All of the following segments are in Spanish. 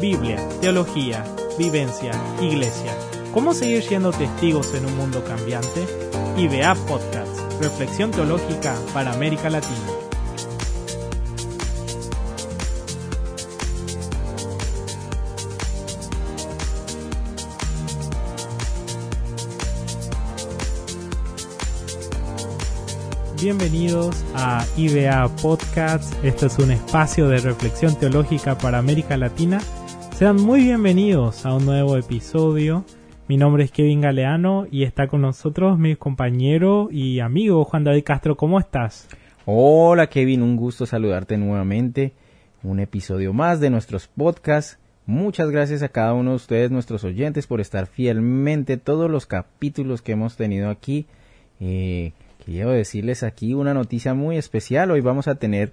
Biblia, teología, vivencia, iglesia. ¿Cómo seguir siendo testigos en un mundo cambiante? IBA Podcast, Reflexión Teológica para América Latina. Bienvenidos a IBA Podcast. Este es un espacio de reflexión teológica para América Latina. Sean muy bienvenidos a un nuevo episodio. Mi nombre es Kevin Galeano y está con nosotros mi compañero y amigo Juan David Castro. ¿Cómo estás? Hola Kevin, un gusto saludarte nuevamente. Un episodio más de nuestros podcasts. Muchas gracias a cada uno de ustedes, nuestros oyentes, por estar fielmente todos los capítulos que hemos tenido aquí. Eh, quiero decirles aquí una noticia muy especial. Hoy vamos a tener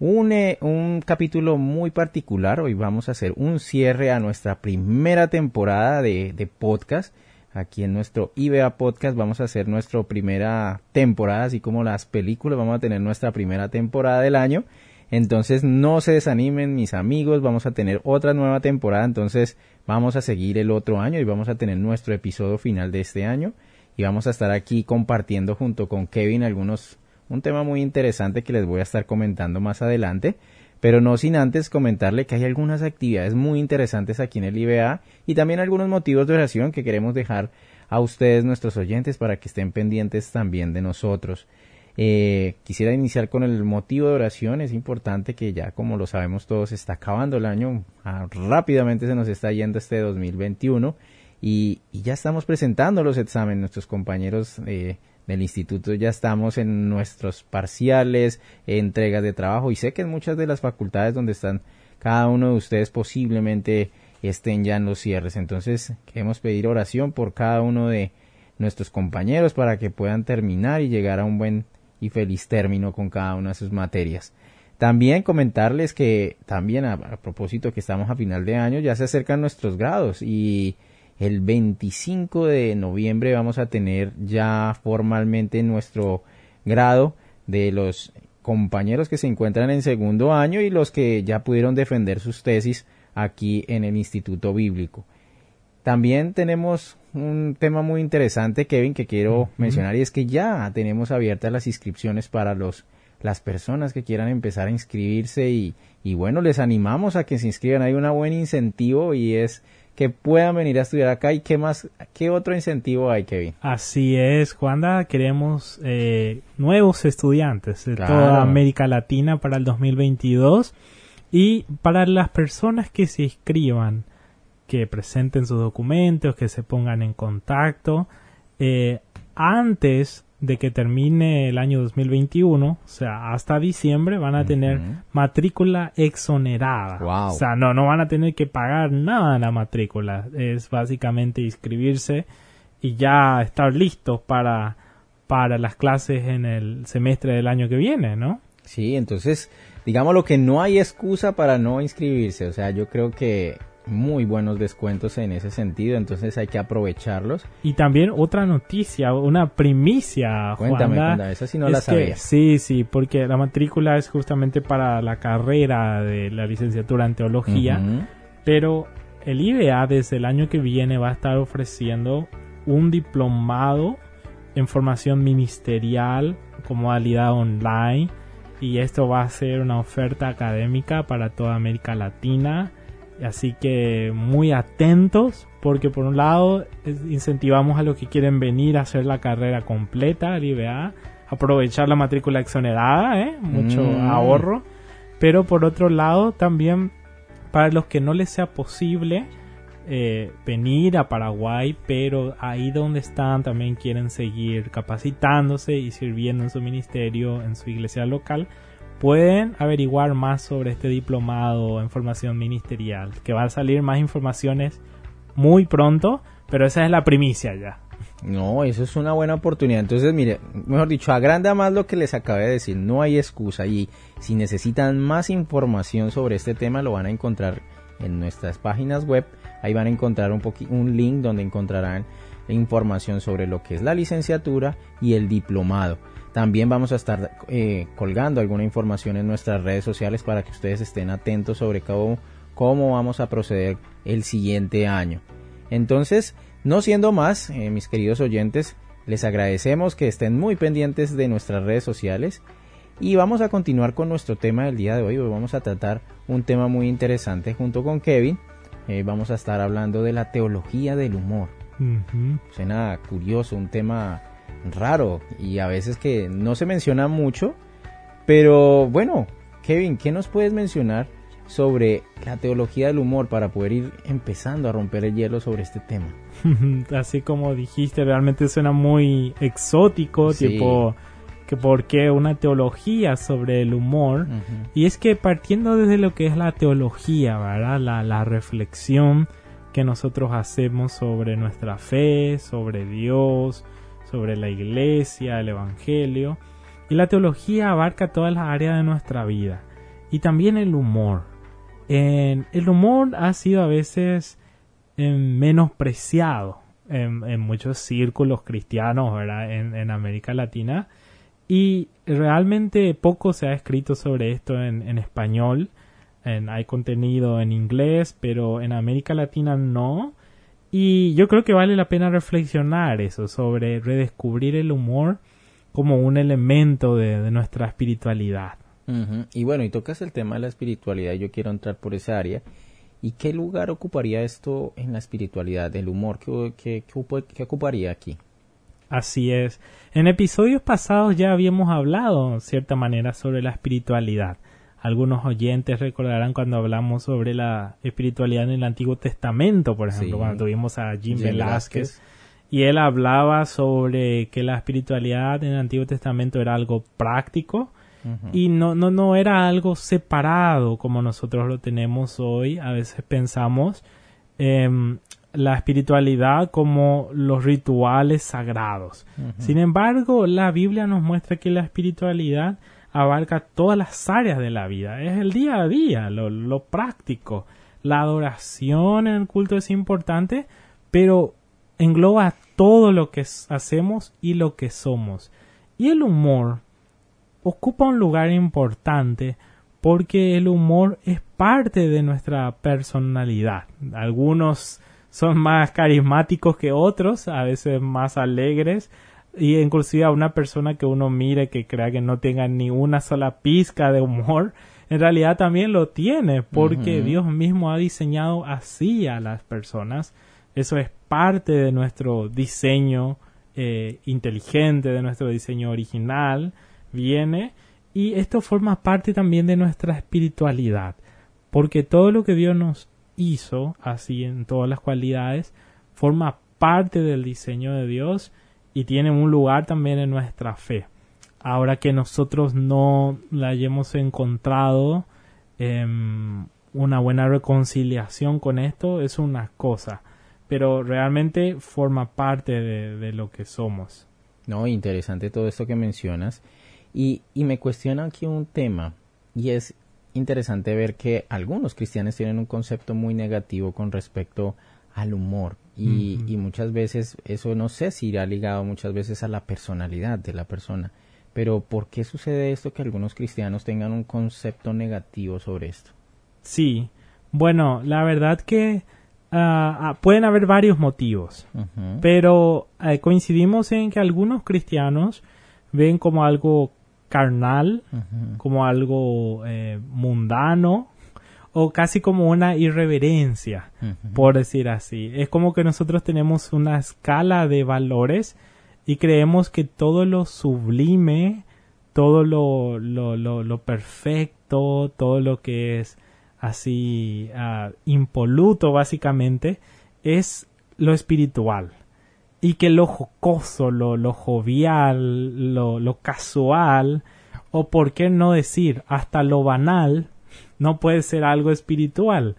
un, eh, un, capítulo muy particular. Hoy vamos a hacer un cierre a nuestra primera temporada de, de, podcast. Aquí en nuestro IBA Podcast vamos a hacer nuestra primera temporada, así como las películas. Vamos a tener nuestra primera temporada del año. Entonces no se desanimen mis amigos, vamos a tener otra nueva temporada. Entonces vamos a seguir el otro año y vamos a tener nuestro episodio final de este año y vamos a estar aquí compartiendo junto con Kevin algunos un tema muy interesante que les voy a estar comentando más adelante, pero no sin antes comentarle que hay algunas actividades muy interesantes aquí en el IBA y también algunos motivos de oración que queremos dejar a ustedes nuestros oyentes para que estén pendientes también de nosotros. Eh, quisiera iniciar con el motivo de oración. Es importante que ya, como lo sabemos todos, está acabando el año. Ah, rápidamente se nos está yendo este 2021 y, ya estamos presentando los exámenes. Nuestros compañeros eh, del instituto ya estamos en nuestros parciales, entregas de trabajo y sé que en muchas de las facultades donde están cada uno de ustedes posiblemente estén ya en los cierres. Entonces queremos pedir oración por cada uno de nuestros compañeros para que puedan terminar y llegar a un buen y feliz término con cada una de sus materias. También comentarles que también a, a propósito que estamos a final de año ya se acercan nuestros grados y el 25 de noviembre vamos a tener ya formalmente nuestro grado de los compañeros que se encuentran en segundo año y los que ya pudieron defender sus tesis aquí en el Instituto Bíblico. También tenemos un tema muy interesante, Kevin, que quiero uh -huh. mencionar y es que ya tenemos abiertas las inscripciones para los las personas que quieran empezar a inscribirse y, y bueno, les animamos a que se inscriban. Hay un buen incentivo y es que puedan venir a estudiar acá y qué más, qué otro incentivo hay, Kevin. Así es, Juanda, queremos eh, nuevos estudiantes de claro. toda América Latina para el 2022 y para las personas que se inscriban, que presenten sus documentos, que se pongan en contacto, eh, antes de que termine el año 2021, o sea, hasta diciembre van a tener uh -huh. matrícula exonerada. Wow. O sea, no, no van a tener que pagar nada la matrícula. Es básicamente inscribirse y ya estar listos para, para las clases en el semestre del año que viene, ¿no? Sí, entonces, digamos lo que no hay excusa para no inscribirse. O sea, yo creo que muy buenos descuentos en ese sentido, entonces hay que aprovecharlos. Y también otra noticia, una primicia, Cuéntame, Juanda, cuéntame esa sí no la sabía. sí, sí, porque la matrícula es justamente para la carrera de la licenciatura en teología, uh -huh. pero el IBA desde el año que viene va a estar ofreciendo un diplomado en formación ministerial con modalidad online y esto va a ser una oferta académica para toda América Latina Así que muy atentos porque por un lado incentivamos a los que quieren venir a hacer la carrera completa al IBA, aprovechar la matrícula exonerada, ¿eh? mucho mm. ahorro, pero por otro lado también para los que no les sea posible eh, venir a Paraguay, pero ahí donde están también quieren seguir capacitándose y sirviendo en su ministerio, en su iglesia local, pueden averiguar más sobre este diplomado en formación ministerial, que va a salir más informaciones muy pronto, pero esa es la primicia ya. No, eso es una buena oportunidad. Entonces, mire, mejor dicho, agranda más lo que les acabé de decir. No hay excusa. Y si necesitan más información sobre este tema, lo van a encontrar en nuestras páginas web. Ahí van a encontrar un, un link donde encontrarán información sobre lo que es la licenciatura y el diplomado. También vamos a estar eh, colgando alguna información en nuestras redes sociales para que ustedes estén atentos sobre cada cómo vamos a proceder el siguiente año. Entonces, no siendo más, eh, mis queridos oyentes, les agradecemos que estén muy pendientes de nuestras redes sociales y vamos a continuar con nuestro tema del día de hoy. Hoy vamos a tratar un tema muy interesante junto con Kevin. Eh, vamos a estar hablando de la teología del humor. Suena curioso, un tema raro y a veces que no se menciona mucho. Pero bueno, Kevin, ¿qué nos puedes mencionar sobre la teología del humor para poder ir empezando a romper el hielo sobre este tema? Así como dijiste, realmente suena muy exótico, tipo que por qué una teología sobre el humor. Y es que partiendo desde lo que es la teología, ¿verdad? La, la reflexión que nosotros hacemos sobre nuestra fe, sobre Dios, sobre la iglesia, el Evangelio. Y la teología abarca todas las áreas de nuestra vida. Y también el humor. En, el humor ha sido a veces em, menospreciado en, en, muchos círculos cristianos ¿verdad? En, en, América Latina. Y realmente poco se ha escrito sobre esto en, español. hay contenido en inglés, pero en América Latina no. Y yo creo que vale la pena reflexionar eso, sobre redescubrir el humor como un elemento de, nuestra espiritualidad. Y bueno, y tocas el tema de la espiritualidad, yo quiero entrar por esa área. ¿Y qué lugar ocuparía esto en la espiritualidad, el humor? ¿Qué, qué ocuparía aquí? Así es. En episodios pasados ya habíamos hablado, en cierta manera, sobre la espiritualidad. Algunos oyentes recordarán cuando hablamos sobre la espiritualidad en el Antiguo Testamento, por ejemplo, cuando tuvimos a Jim, Velázquez, y él hablaba sobre que la espiritualidad en el Antiguo Testamento era algo práctico y no, no, no era algo separado como nosotros lo tenemos hoy. A veces pensamos eh, la espiritualidad como los rituales sagrados. Sin embargo, la Biblia nos muestra que la espiritualidad abarca todas las áreas de la vida. Es el día a día, lo, práctico. La adoración en el culto es importante, pero engloba todo lo que hacemos y lo que somos. Y el humor ocupa un lugar importante porque el humor es parte de nuestra personalidad. Algunos son más carismáticos que otros, a veces más alegres, y inclusive a una persona que uno mire que crea que no tenga ni una sola pizca de humor, en realidad también lo tiene, porque Dios mismo ha diseñado así a las personas. Eso es parte de nuestro diseño eh, inteligente, de nuestro diseño original, viene, y esto forma parte también de nuestra espiritualidad, porque todo lo que Dios nos hizo, así en todas las cualidades, forma parte del diseño de Dios y tiene un lugar también en nuestra fe. Ahora que nosotros no la hayamos encontrado em, una buena reconciliación con esto es una cosa, pero realmente forma parte de, lo que somos. No, interesante todo esto que mencionas. Y, y me cuestiona aquí un tema, y es interesante ver que algunos cristianos tienen un concepto muy negativo con respecto al humor y, muchas veces eso no sé si irá ligado muchas veces a la personalidad de la persona. Pero ¿por qué sucede esto que algunos cristianos tengan un concepto negativo sobre esto? Sí, bueno, la verdad que ah, pueden haber varios motivos, pero eh, coincidimos en que algunos cristianos ven como algo carnal, como algo eh, mundano, o casi como una irreverencia, por decir así. Es como que nosotros tenemos una escala de valores y creemos que todo lo sublime, todo lo, lo, lo, perfecto, todo lo que es así uh, impoluto básicamente, es lo espiritual. Y que lo jocoso, lo, lo jovial, lo, lo casual, o por qué no decir hasta lo banal, no puede ser algo espiritual.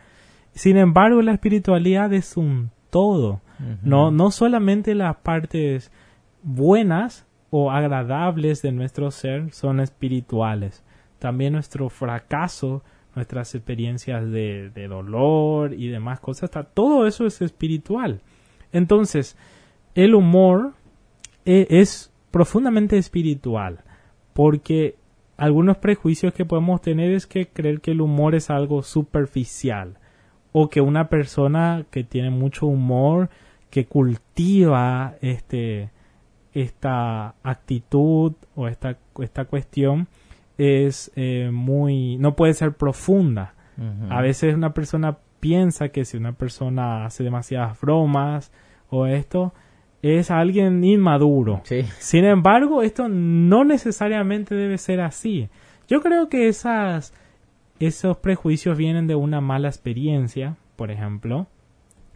Sin embargo, la espiritualidad es un todo. no, no solamente las partes buenas o agradables de nuestro ser son espirituales. También nuestro fracaso, nuestras experiencias de, dolor y demás cosas, todo eso es espiritual. Entonces, el humor e, es profundamente espiritual porque algunos prejuicios que podemos tener es que creer que el humor es algo superficial, o que una persona que tiene mucho humor, que cultiva este, esta actitud o esta, esta cuestión, es eh, muy, no puede ser profunda. A veces una persona piensa que si una persona hace demasiadas bromas o esto, es alguien inmaduro. Sin embargo, esto no necesariamente debe ser así. Yo creo que esas, esos prejuicios vienen de una mala experiencia, por ejemplo,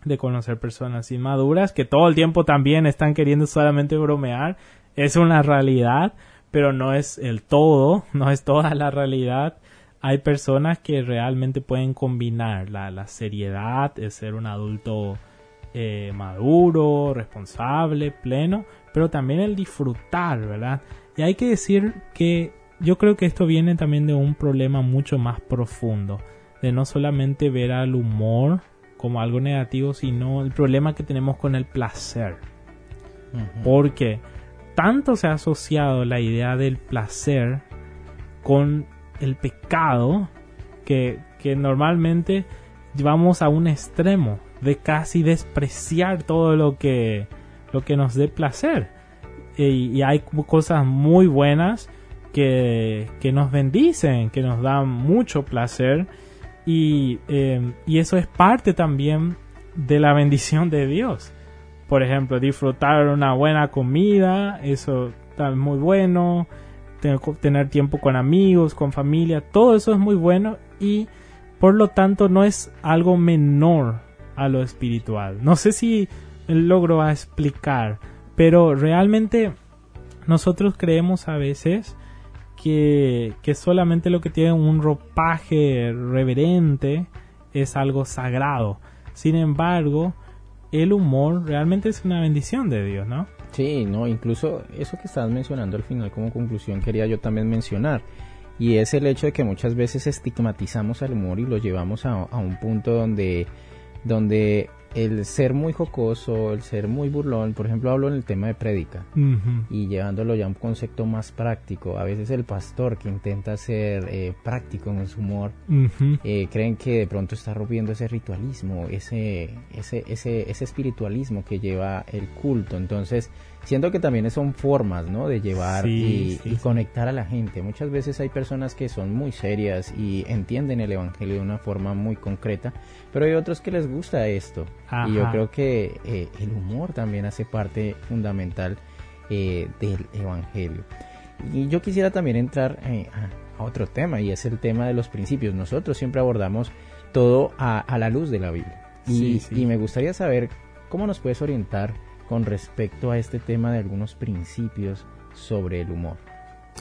de conocer personas inmaduras que todo el tiempo también están queriendo solamente bromear. Es una realidad, pero no es el todo, no es toda la realidad. Hay personas que realmente pueden combinar la, la seriedad, el ser un adulto eh, maduro, responsable, pleno, pero también el disfrutar, ¿verdad? Y hay que decir que yo creo que esto viene también de un problema mucho más profundo, de no solamente ver al humor como algo negativo, sino el problema que tenemos con el placer. Porque tanto se ha asociado la idea del placer con el pecado que, que normalmente vamos a un extremo de casi despreciar todo lo que, lo que nos dé placer. Y, hay cosas muy buenas que, que, nos bendicen, que nos dan mucho placer. Y, em, y eso es parte también de la bendición de Dios. Por ejemplo, disfrutar una buena comida, eso está muy bueno. Tener tiempo con amigos, con familia, todo eso es muy bueno y por lo tanto no es algo menor a lo espiritual. No sé si logro explicar, pero realmente nosotros creemos a veces que, que solamente lo que tiene un ropaje reverente es algo sagrado. Sin embargo, el humor realmente es una bendición de Dios, ¿no? Sí, no, incluso eso que estás mencionando al final como conclusión quería yo también mencionar. Y es el hecho de que muchas veces estigmatizamos al humor y lo llevamos a, a un punto donde donde el ser muy jocoso, el ser muy burlón, por ejemplo, hablo en el tema de prédica y llevándolo ya a un concepto más práctico. A veces el pastor que intenta ser eh, práctico en su humor, eh, creen que de pronto está rompiendo ese ritualismo, ese, ese, ese, ese espiritualismo que lleva el culto. Entonces, siento que también son formas, ¿no? De llevar y, conectar a la gente. Muchas veces hay personas que son muy serias y entienden el evangelio de una forma muy concreta, pero hay otros que les gusta esto. Y yo creo que eh, el humor también hace parte fundamental eh, del evangelio. Y yo quisiera también entrar eh, a, otro tema y es el tema de los principios. Nosotros siempre abordamos todo a, la luz de la Biblia. y me gustaría saber cómo nos puedes orientar con respecto a este tema de algunos principios sobre el humor.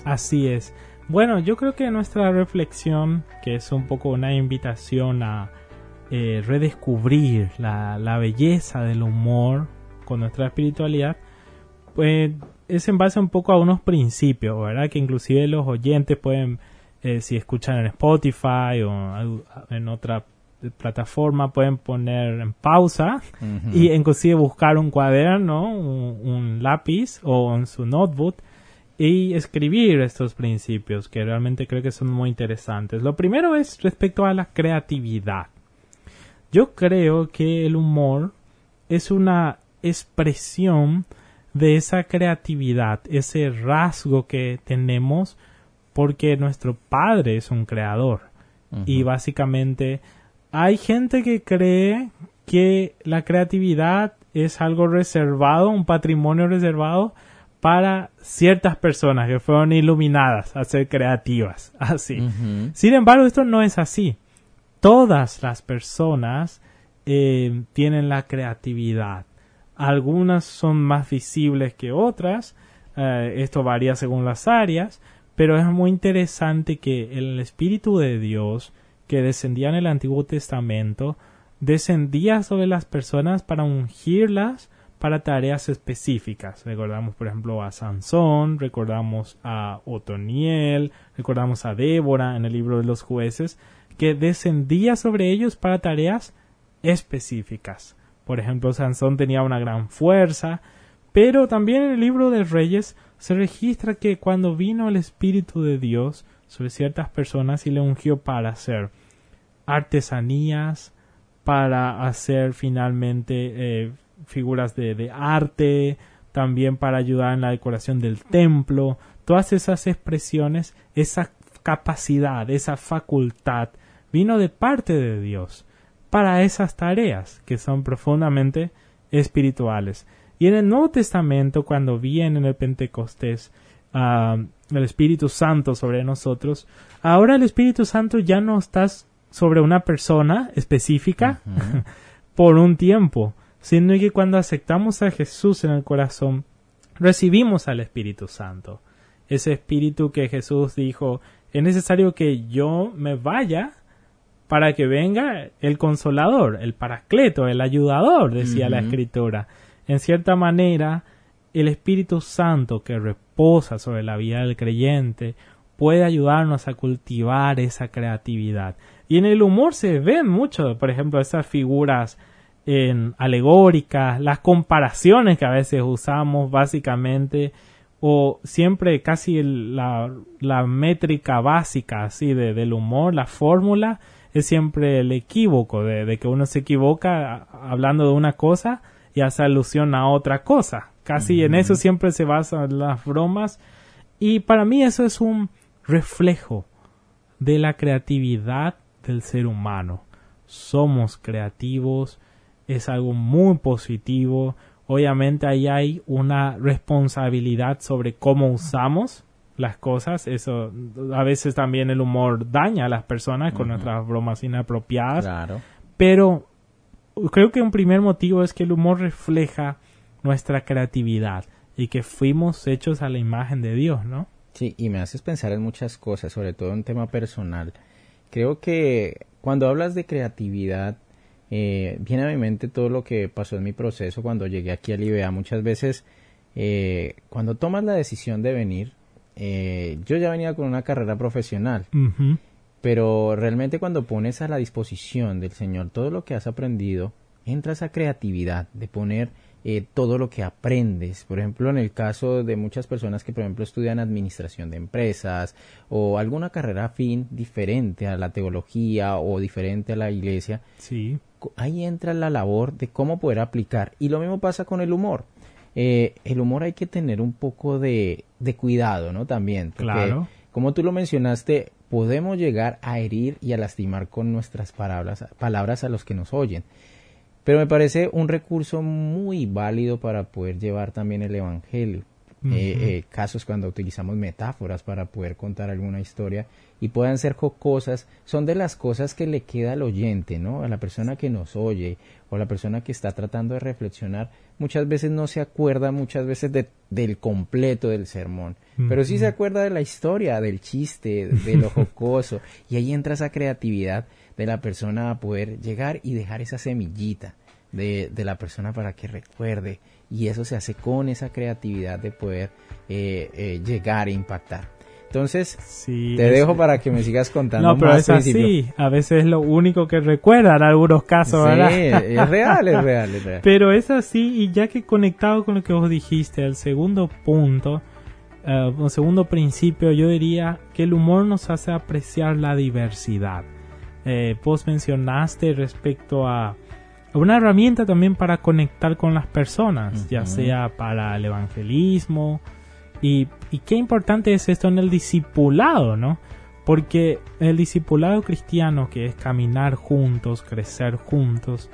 Así es. Bueno, yo creo que nuestra reflexión, que es un poco una invitación a eh, redescubrir la, belleza del humor con nuestra espiritualidad, pues es en base un poco a unos principios, ¿verdad? Que inclusive los oyentes pueden, eh, si escuchan en Spotify o en otra plataforma pueden poner en pausa y inclusive buscar un cuaderno, un, lápiz o en su notebook y escribir estos principios que realmente creo que son muy interesantes. Lo primero es respecto a la creatividad. Yo creo que el humor es una expresión de esa creatividad, ese rasgo que tenemos porque nuestro padre es un creador y básicamente hay gente que cree que la creatividad es algo reservado, un patrimonio reservado para ciertas personas que fueron iluminadas a ser creativas, así. Sin embargo, esto no es así. Todas las personas eh, tienen la creatividad. Algunas son más visibles que otras. Eh, esto varía según las áreas. Pero es muy interesante que el Espíritu de Dios que descendía en el Antiguo Testamento descendía sobre las personas para ungirlas para tareas específicas. Recordamos, por ejemplo, a Sansón, recordamos a Otoniel, recordamos a Débora en el libro de los jueces, que descendía sobre ellos para tareas específicas. Por ejemplo, Sansón tenía una gran fuerza, pero también en el libro de Reyes se registra que cuando vino el Espíritu de Dios, sobre ciertas personas y le ungió para hacer artesanías, para hacer finalmente eh, figuras de, arte, también para ayudar en la decoración del templo, todas esas expresiones, esa capacidad, esa facultad, vino de parte de Dios para esas tareas que son profundamente espirituales. Y en el Nuevo Testamento, cuando viene en el Pentecostés el Espíritu Santo sobre nosotros, ahora el Espíritu Santo ya no está sobre una persona específica por un tiempo, sino que cuando aceptamos a Jesús en el corazón, recibimos al Espíritu Santo. Ese Espíritu que Jesús dijo, es necesario que yo me vaya para que venga el consolador, el paracleto, el ayudador, decía la escritura. En cierta manera, el Espíritu Santo que sobre la vida del creyente puede ayudarnos a cultivar esa creatividad. Y en el humor se ven mucho, por ejemplo, esas figuras en alegóricas, las comparaciones que a veces usamos básicamente, o siempre casi la, métrica básica así de, del humor, la fórmula, es siempre el equívoco, de, que uno se equivoca hablando de una cosa y hace alusión a otra cosa. Casi en eso siempre se basan las bromas. Y para mí eso es un reflejo de la creatividad del ser humano. Somos creativos, es algo muy positivo. Obviamente ahí hay una responsabilidad sobre cómo usamos las cosas. Eso a veces también el humor daña a las personas con nuestras bromas inapropiadas. Claro. Pero creo que un primer motivo es que el humor refleja nuestra creatividad y que fuimos hechos a la imagen de Dios, ¿no? Sí, y me haces pensar en muchas cosas, sobre todo en tema personal. Creo que cuando hablas de creatividad, eh, viene a mi mente todo lo que pasó en mi proceso cuando llegué aquí a Libea. Muchas veces, eh, cuando tomas la decisión de venir, eh, yo ya venía con una carrera profesional, pero realmente cuando pones a la disposición del Señor todo lo que has aprendido, entra esa creatividad de poner eh, todo lo que aprendes. Por ejemplo, en el caso de muchas personas que, por ejemplo, estudian administración de empresas o alguna carrera afín diferente a la teología o diferente a la iglesia, sí. ahí entra la labor de cómo poder aplicar. Y lo mismo pasa con el humor. Eh, el humor hay que tener un poco de, de cuidado, ¿no? También. claro. Como tú lo mencionaste, podemos llegar a herir y a lastimar con nuestras palabras, palabras a los que nos oyen. Pero me parece un recurso muy válido para poder llevar también el Evangelio. Eh, eh, casos cuando utilizamos metáforas para poder contar alguna historia y puedan ser jocosas, son de las cosas que le queda al oyente, ¿no? A la persona que nos oye o a la persona que está tratando de reflexionar, muchas veces no se acuerda muchas veces del completo del sermón, pero sí se acuerda de la historia, del chiste, de lo jocoso, y ahí entra esa creatividad de la persona a poder llegar y dejar esa semillita de, de la persona para que recuerde y eso se hace con esa creatividad de poder eh, eh, llegar e impactar. Entonces, te dejo para que me sigas contando. No, pero es así. A veces es lo único que recuerda en algunos casos, sí, ¿verdad? es real, es real, es real. Pero es así, y ya que conectado con lo que vos dijiste, el segundo punto, el eh, segundo principio, yo diría que el humor nos hace apreciar la diversidad eh, vos mencionaste respecto a una herramienta también para conectar con las personas, ya sea para el evangelismo. Y, y, qué importante es esto en el discipulado, ¿no? Porque el discipulado cristiano, que es caminar juntos, crecer juntos,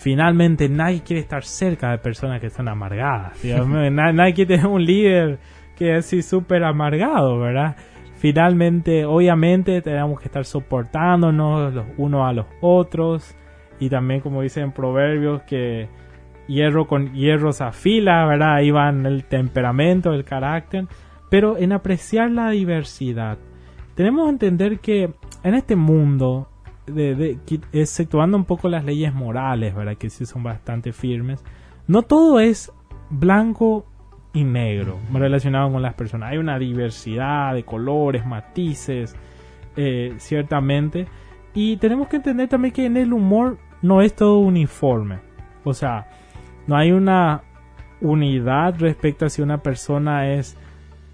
finalmente nadie quiere estar cerca de personas que están amargadas. nadie, quiere tener un líder que es así súper amargado, ¿verdad? Finalmente, obviamente, tenemos que estar soportándonos los unos a los otros. Y también, como dicen proverbios, que hierro con hierro se afila, ¿verdad? Ahí van el temperamento, el carácter. Pero en apreciar la diversidad, tenemos que entender que en este mundo, de, exceptuando un poco las leyes morales, ¿verdad? Que sí son bastante firmes, no todo es blanco y negro relacionado con las personas. Hay una diversidad de colores, matices, eh, ciertamente. Y tenemos que entender también que en el humor no es todo uniforme. O sea, no hay una unidad respecto a si una persona es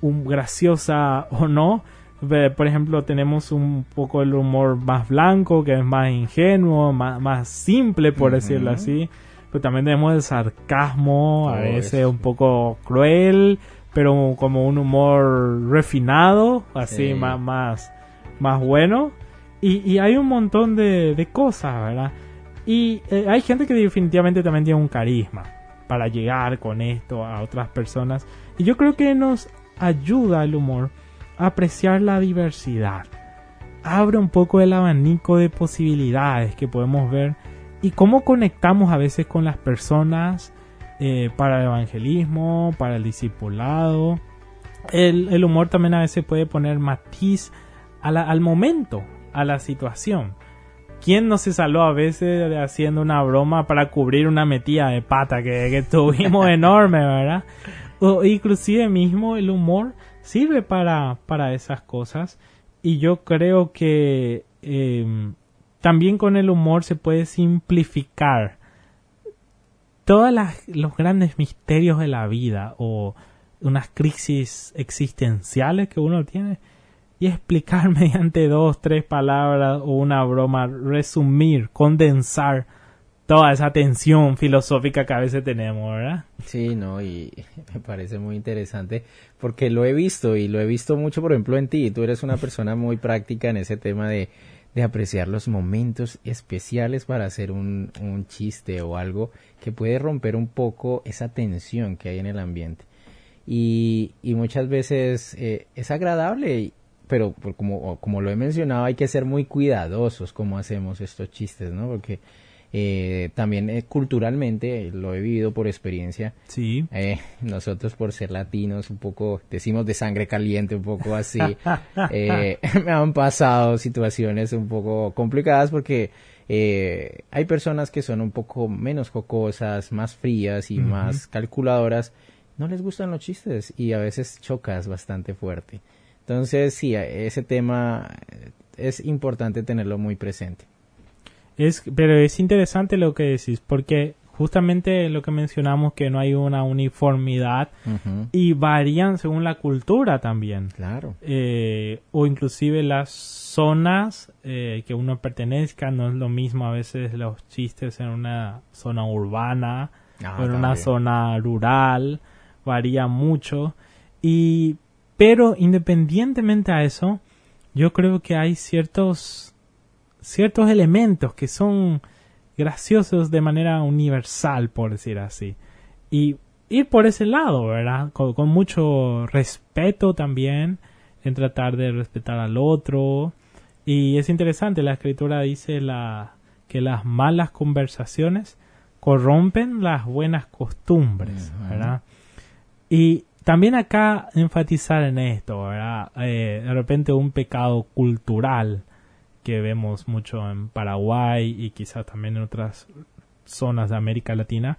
un graciosa o no, Por ejemplo, tenemos un poco el humor más blanco, que es más ingenuo, más, más simple, por decirlo así. Pero también tenemos el sarcasmo, a veces un poco cruel, pero como un humor refinado, así más, más, más bueno. Y, y, hay un montón de, de cosas, ¿verdad? Y eh, hay gente que definitivamente también tiene un carisma para llegar con esto a otras personas. Y yo creo que nos ayuda el humor a apreciar la diversidad. Abre un poco el abanico de posibilidades que podemos ver y cómo conectamos a veces con las personas eh, para el evangelismo, para el discipulado. El, humor también a veces puede poner matiz al momento, a la situación. ¿Quién no se saló a veces haciendo una broma para cubrir una metida de pata que, tuvimos enorme, verdad? O inclusive mismo el humor sirve para, para esas cosas y yo creo que em, también con el humor se puede simplificar todos los grandes misterios de la vida o unas crisis existenciales que uno tiene y explicar mediante dos, tres palabras o una broma, resumir, condensar toda esa tensión filosófica que a veces tenemos, ¿verdad? Sí, no, y me parece muy interesante porque lo he visto y lo he visto mucho, por ejemplo, en ti. Tú eres una persona muy práctica en ese tema de, de apreciar los momentos especiales para hacer un, un, chiste o algo que puede romper un poco esa tensión que hay en el ambiente. Y, y muchas veces eh, es agradable pero como, como lo he mencionado, hay que ser muy cuidadosos como hacemos estos chistes, ¿no? Porque eh, también eh, culturalmente, lo he vivido por experiencia. Sí. Eh, nosotros por ser latinos, un poco, decimos de sangre caliente, un poco así, me han pasado situaciones un poco complicadas porque hay personas que son un poco menos jocosas, más frías y más calculadoras. No les gustan los chistes y a veces chocas bastante fuerte. Entonces, sí, ese tema es importante tenerlo muy presente. Es, pero es interesante lo que decís, porque justamente lo que mencionamos que no hay una uniformidad y varían según la cultura también. Claro. Eh, o inclusive las zonas eh, que uno pertenezca, no es lo mismo a veces los chistes en una zona urbana ah, o en una zona rural, varía mucho. Y pero independientemente a eso, yo creo que hay ciertos, ciertos elementos que son graciosos de manera universal, por decir así. Y ir por ese lado, ¿verdad? Con, mucho respeto también, en tratar de respetar al otro. Y es interesante, la escritura dice la, que las malas conversaciones corrompen las buenas costumbres, ¿verdad? Y también acá enfatizar en esto, ¿verdad? Eh, de repente un pecado cultural que vemos mucho en Paraguay y quizás también en otras zonas de América Latina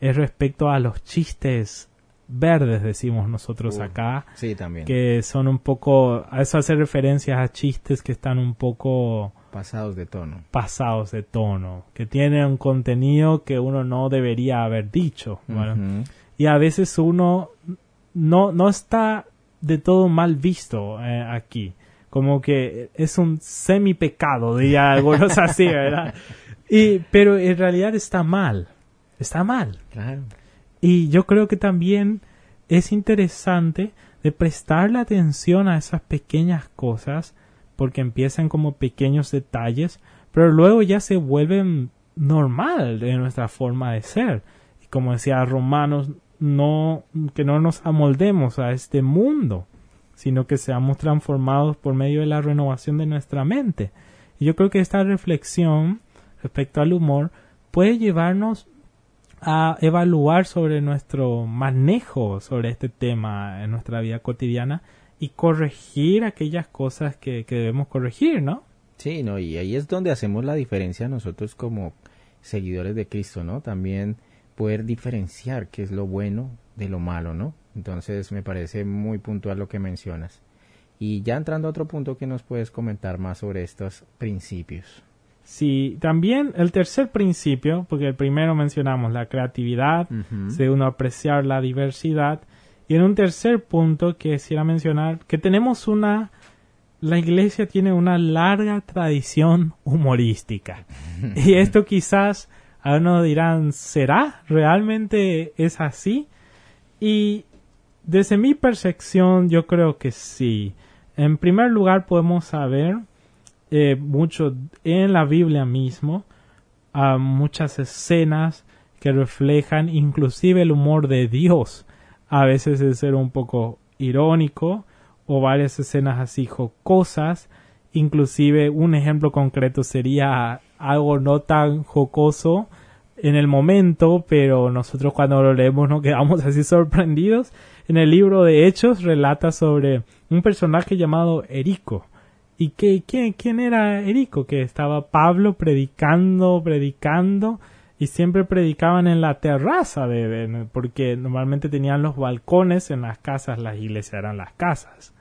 es respecto a los chistes verdes, decimos nosotros acá. Sí, también. Que son un poco, a eso hace referencias a chistes que están un poco... Pasados de tono. Pasados de tono, que tienen un contenido que uno no debería haber dicho. Y a veces uno no, no está de todo mal visto eh, aquí. Como que es un semi pecado, diría algunos así, ¿verdad? Y, pero en realidad está mal. Está mal. Claro. Y yo creo que también es interesante de prestarle atención a esas pequeñas cosas porque empiezan como pequeños detalles, pero luego ya se vuelven normal de nuestra forma de ser. Y como decía Romanos no, que no nos amoldemos a este mundo, sino que seamos transformados por medio de la renovación de nuestra mente. Y yo creo que esta reflexión respecto al humor puede llevarnos a evaluar sobre nuestro manejo sobre este tema en nuestra vida cotidiana y corregir aquellas cosas que, que debemos corregir, ¿no? Sí, no, y ahí es donde hacemos la diferencia nosotros como seguidores de Cristo, ¿no? También poder diferenciar qué es lo bueno de lo malo, ¿no? Entonces me parece muy puntual lo que mencionas. Y ya entrando a otro punto que nos puedes comentar más sobre estos principios. Sí, también el tercer principio, porque el primero mencionamos la creatividad, segundo apreciar la diversidad, y en un tercer punto quisiera mencionar que tenemos una la iglesia tiene una larga tradición humorística. y esto quizás algunos dirán, ¿será? ¿Realmente es así? Y desde mi percepción yo creo que sí. En primer lugar podemos saber eh, mucho en la Biblia mismo, muchas escenas que reflejan inclusive el humor de Dios. A veces es ser un poco irónico o varias escenas así jocosas. Inclusive un ejemplo concreto sería algo no tan jocoso en el momento, pero nosotros cuando lo leemos nos quedamos así sorprendidos. En el libro de Hechos relata sobre un personaje llamado Erico. ¿Y qué, quién, quién era Erico? Que estaba Pablo predicando, predicando, y siempre predicaban en la terraza, de, porque normalmente tenían los balcones en las casas, las iglesias eran las casas.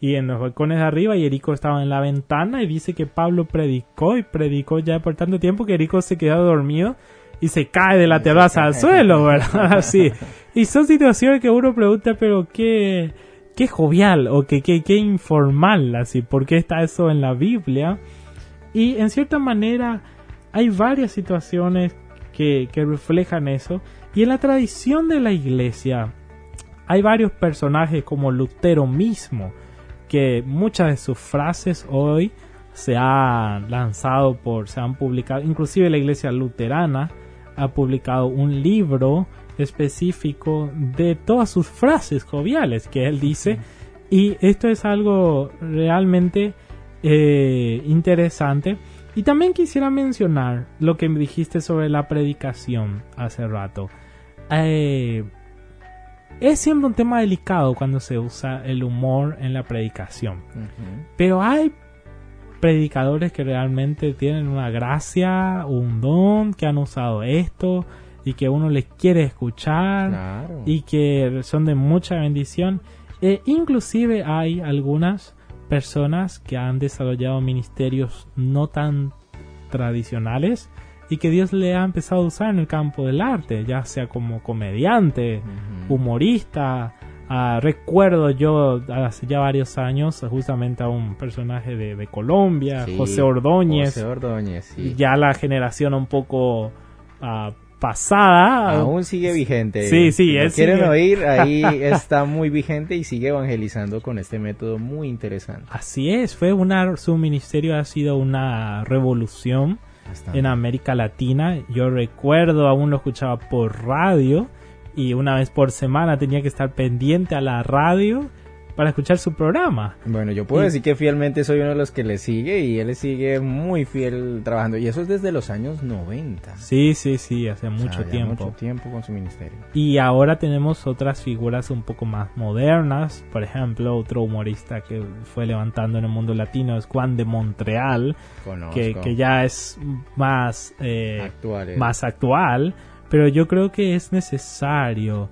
Y en los balcones de arriba, y Erico estaba en la ventana, y dice que Pablo predicó, y predicó ya por tanto tiempo que Erico se quedó dormido y se cae de la terraza al suelo, ¿verdad? Así. Y son situaciones que uno pregunta, pero qué, qué jovial o qué, qué, qué informal, así, ¿por qué está eso en la Biblia? Y en cierta manera hay varias situaciones que, que reflejan eso. Y en la tradición de la iglesia hay varios personajes como Lutero mismo, que muchas de sus frases hoy se han lanzado por, se han publicado, inclusive la iglesia luterana ha publicado un libro específico de todas sus frases joviales que él dice. Y esto es algo realmente eh, interesante. Y también quisiera mencionar lo que me dijiste sobre la predicación hace rato. Eh, es siempre un tema delicado cuando se usa el humor en la predicación. Pero hay predicadores que realmente tienen una gracia, un don, que han usado esto y que uno les quiere escuchar y que son de mucha bendición. E inclusive hay algunas personas que han desarrollado ministerios no tan tradicionales y que Dios le ha empezado a usar en el campo del arte, ya sea como comediante, humorista, Ah, recuerdo yo hace ya varios años justamente a un personaje de, Colombia, José Ordóñez. José Ordóñez, sí. Ya la generación un poco ah, pasada. Aún sigue vigente. Sí, sí. Si quieren oír, ahí está muy vigente y sigue evangelizando con este método muy interesante. Así es, fue una, su ministerio ha sido una revolución en América Latina. Yo recuerdo, aún lo escuchaba por radio y una vez por semana tenía que estar pendiente a la radio para escuchar su programa. Bueno, yo puedo decir que fielmente soy uno de los que le sigue y él le sigue muy fiel trabajando. Y eso es desde los años 90. Sí, sí, sí, hace mucho tiempo. Mucho tiempo con su ministerio. Y ahora tenemos otras figuras un poco más modernas. Por ejemplo, otro humorista que fue levantando en el mundo latino es Juan de Montreal, que, que, ya es más, eh, actual, más actual pero yo creo que es necesario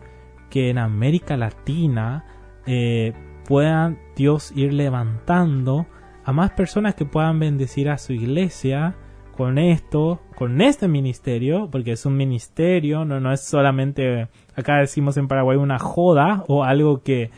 que en América Latina eh, puedan Dios ir levantando a más personas que puedan bendecir a su iglesia con esto, con este ministerio, porque es un ministerio, no, no es solamente, acá decimos en Paraguay, una joda o algo que,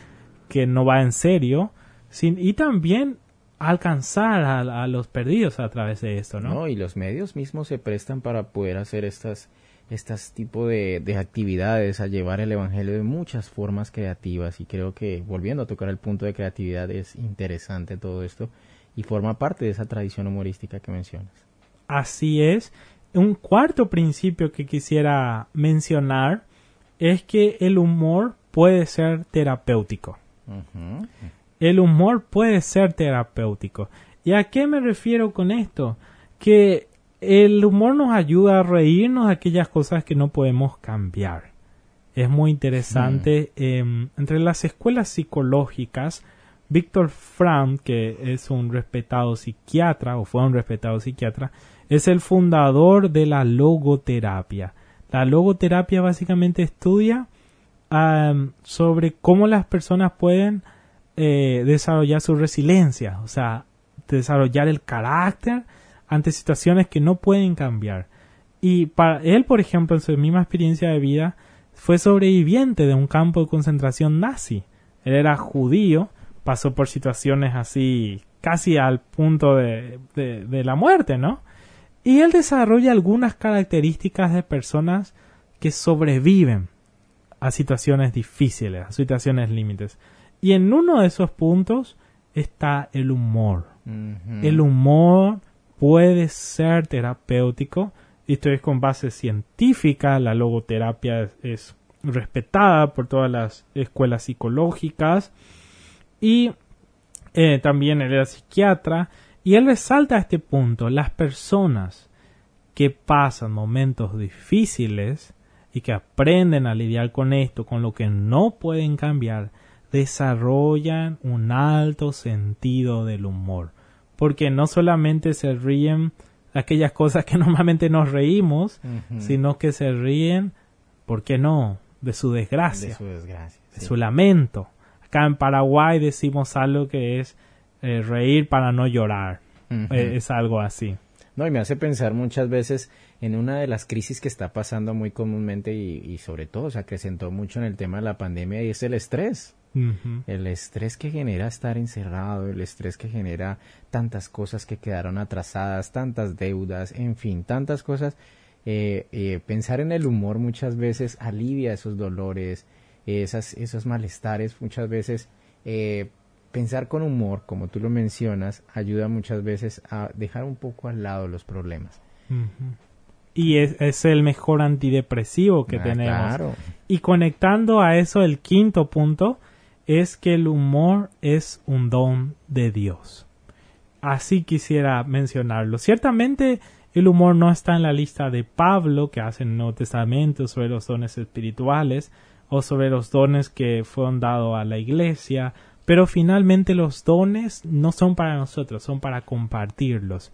que no va en serio, sin, y también alcanzar a, los perdidos a través de esto. ¿no? Y los medios mismos se prestan para poder hacer estas estas tipo de, de, actividades, a llevar el Evangelio de muchas formas creativas y creo que volviendo a tocar el punto de creatividad es interesante todo esto y forma parte de esa tradición humorística que mencionas. Así es. Un cuarto principio que quisiera mencionar es que el humor puede ser terapéutico. El humor puede ser terapéutico. ¿Y a qué me refiero con esto? Que el humor nos ayuda a reírnos de aquellas cosas que no podemos cambiar. Es muy interesante. Mm. Em, entre las escuelas psicológicas, Víctor Frank, que es un respetado psiquiatra, o fue un respetado psiquiatra, es el fundador de la logoterapia. La logoterapia básicamente estudia sobre cómo las personas pueden eh, desarrollar su resiliencia, o sea, desarrollar el carácter ante situaciones que no pueden cambiar. Y para él, por ejemplo, en su misma experiencia de vida, fue sobreviviente de un campo de concentración nazi. Él era judío, pasó por situaciones así casi al punto de, de, la muerte, ¿no? Y él desarrolla algunas características de personas que sobreviven a situaciones difíciles, a situaciones límites. Y en uno de esos puntos está el humor. El humor puede ser terapéutico. Esto es con base científica. La logoterapia es, respetada por todas las escuelas psicológicas. Y eh, también él era psiquiatra. Y él resalta este punto. Las personas que pasan momentos difíciles y que aprenden a lidiar con esto, con lo que no pueden cambiar, desarrollan un alto sentido del humor. Porque no solamente se ríen aquellas cosas que normalmente nos reímos, sino que se ríen, ¿por qué no? De su desgracia. De su desgracia. De su lamento. Acá en Paraguay decimos algo que es eh, reír para no llorar. Eh, es algo así. No, y me hace pensar muchas veces en una de las crisis que está pasando muy comúnmente y, sobre todo se acrecentó mucho en el tema de la pandemia y es el estrés. El estrés que genera estar encerrado, el estrés que genera tantas cosas que quedaron atrasadas, tantas deudas, en fin, tantas cosas. Eh, eh, pensar en el humor muchas veces alivia esos dolores, esas, esos malestares muchas veces eh, pensar con humor, como tú lo mencionas, ayuda muchas veces a dejar un poco al lado los problemas. Y es, el mejor antidepresivo que ah, tenemos. Y conectando a eso, el quinto punto es que el humor es un don de Dios. Así quisiera mencionarlo. Ciertamente el humor no está en la lista de Pablo, que hace en el Nuevo Testamento sobre los dones espirituales, o sobre los dones que fueron dados a la iglesia, pero finalmente los dones no son para nosotros, son para compartirlos.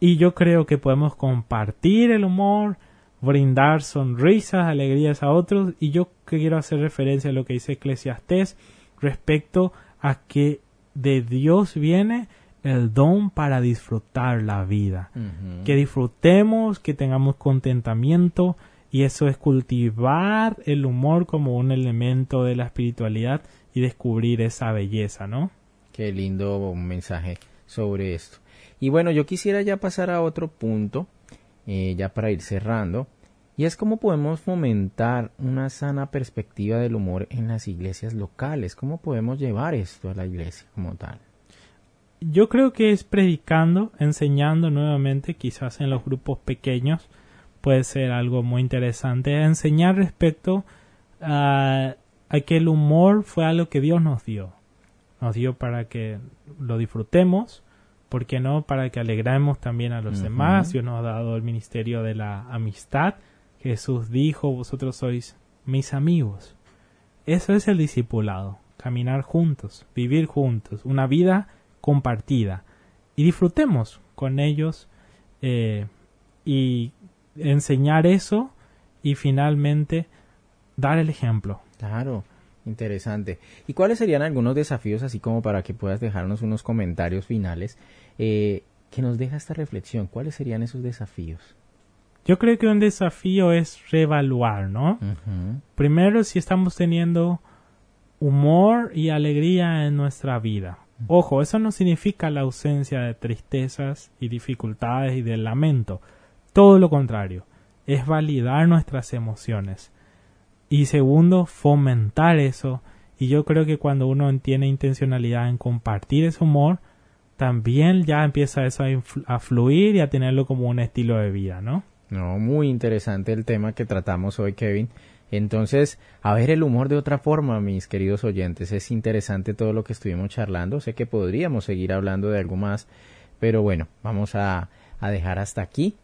Y yo creo que podemos compartir el humor, brindar sonrisas, alegrías a otros. Y yo quiero hacer referencia a lo que dice Eclesiastés respecto a que de Dios viene el don para disfrutar la vida. Que disfrutemos, que tengamos contentamiento y eso es cultivar el humor como un elemento de la espiritualidad y descubrir esa belleza, ¿no? Qué lindo mensaje sobre esto. Y bueno, yo quisiera ya pasar a otro punto, eh, ya para ir cerrando, y es cómo podemos fomentar una sana perspectiva del humor en las iglesias locales, cómo podemos llevar esto a la iglesia como tal. Yo creo que es predicando, enseñando nuevamente, quizás en los grupos pequeños, puede ser algo muy interesante, enseñar respecto a a que el humor fue algo que Dios nos dio. Nos dio para que lo disfrutemos, ¿por qué no? Para que alegremos también a los demás. Dios nos ha dado el ministerio de la amistad. Jesús dijo, vosotros sois mis amigos. Eso es el discipulado, caminar juntos, vivir juntos, una vida compartida. Y disfrutemos con ellos eh, y enseñar eso y finalmente dar el ejemplo. Claro, interesante. ¿Y cuáles serían algunos desafíos, así como para que puedas dejarnos unos comentarios finales, eh, que nos deja esta reflexión? ¿Cuáles serían esos desafíos? Yo creo que un desafío es reevaluar, ¿no? Primero, si estamos teniendo humor y alegría en nuestra vida. Ojo, eso no significa la ausencia de tristezas y dificultades y de lamento. Todo lo contrario, es validar nuestras emociones. Y segundo, fomentar eso. Y yo creo que cuando uno tiene intencionalidad en compartir ese humor, también ya empieza eso a, fluir y a tenerlo como un estilo de vida, ¿no? No, muy interesante el tema que tratamos hoy, Kevin. Entonces, a ver el humor de otra forma, mis queridos oyentes. Es interesante todo lo que estuvimos charlando. Sé que podríamos seguir hablando de algo más, pero bueno, vamos a, a dejar hasta aquí.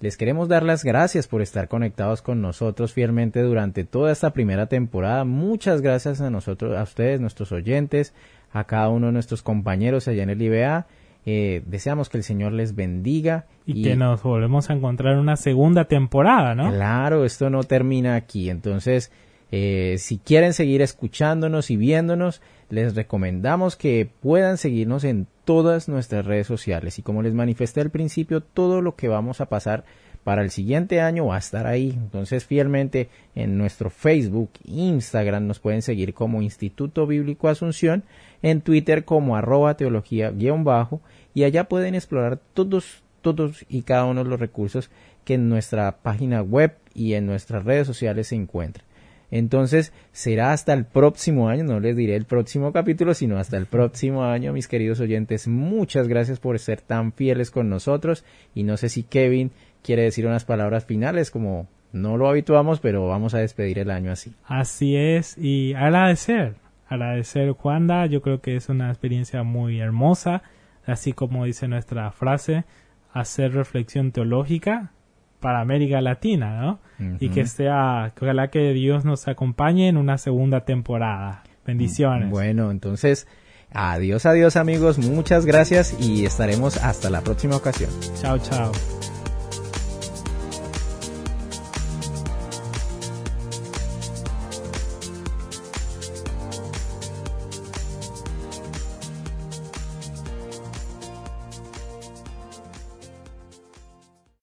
Les queremos dar las gracias por estar conectados con nosotros fielmente durante toda esta primera temporada. Muchas gracias a nosotros, a ustedes, nuestros oyentes, a cada uno de nuestros compañeros allá en el IBA. Eh, deseamos que el Señor les bendiga. Y, que nos volvemos a encontrar una segunda temporada, ¿no? Claro, esto no termina aquí. Entonces, Eh, si quieren seguir escuchándonos y viéndonos, les recomendamos que puedan seguirnos en todas nuestras redes sociales. Y como les manifesté al principio, todo lo que vamos a pasar para el siguiente año va a estar ahí. Entonces, fielmente en nuestro Facebook, Instagram, nos pueden seguir como Instituto Bíblico Asunción, en Twitter como arroba teología guion bajo, y allá pueden explorar todos, todos y cada uno de los recursos que en nuestra página web y en nuestras redes sociales se encuentran. Entonces será hasta el próximo año, no les diré el próximo capítulo, sino hasta el próximo año, mis queridos oyentes. Muchas gracias por ser tan fieles con nosotros y no sé si Kevin quiere decir unas palabras finales como no lo habituamos, pero vamos a despedir el año así. Así es y agradecer, agradecer Juanda, yo creo que es una experiencia muy hermosa, así como dice nuestra frase, hacer reflexión teológica para América Latina, ¿no? Y que sea, ojalá que Dios nos acompañe en una segunda temporada. Bendiciones. Bueno, entonces, adiós, adiós amigos, muchas gracias y estaremos hasta la próxima ocasión. Chao, chao.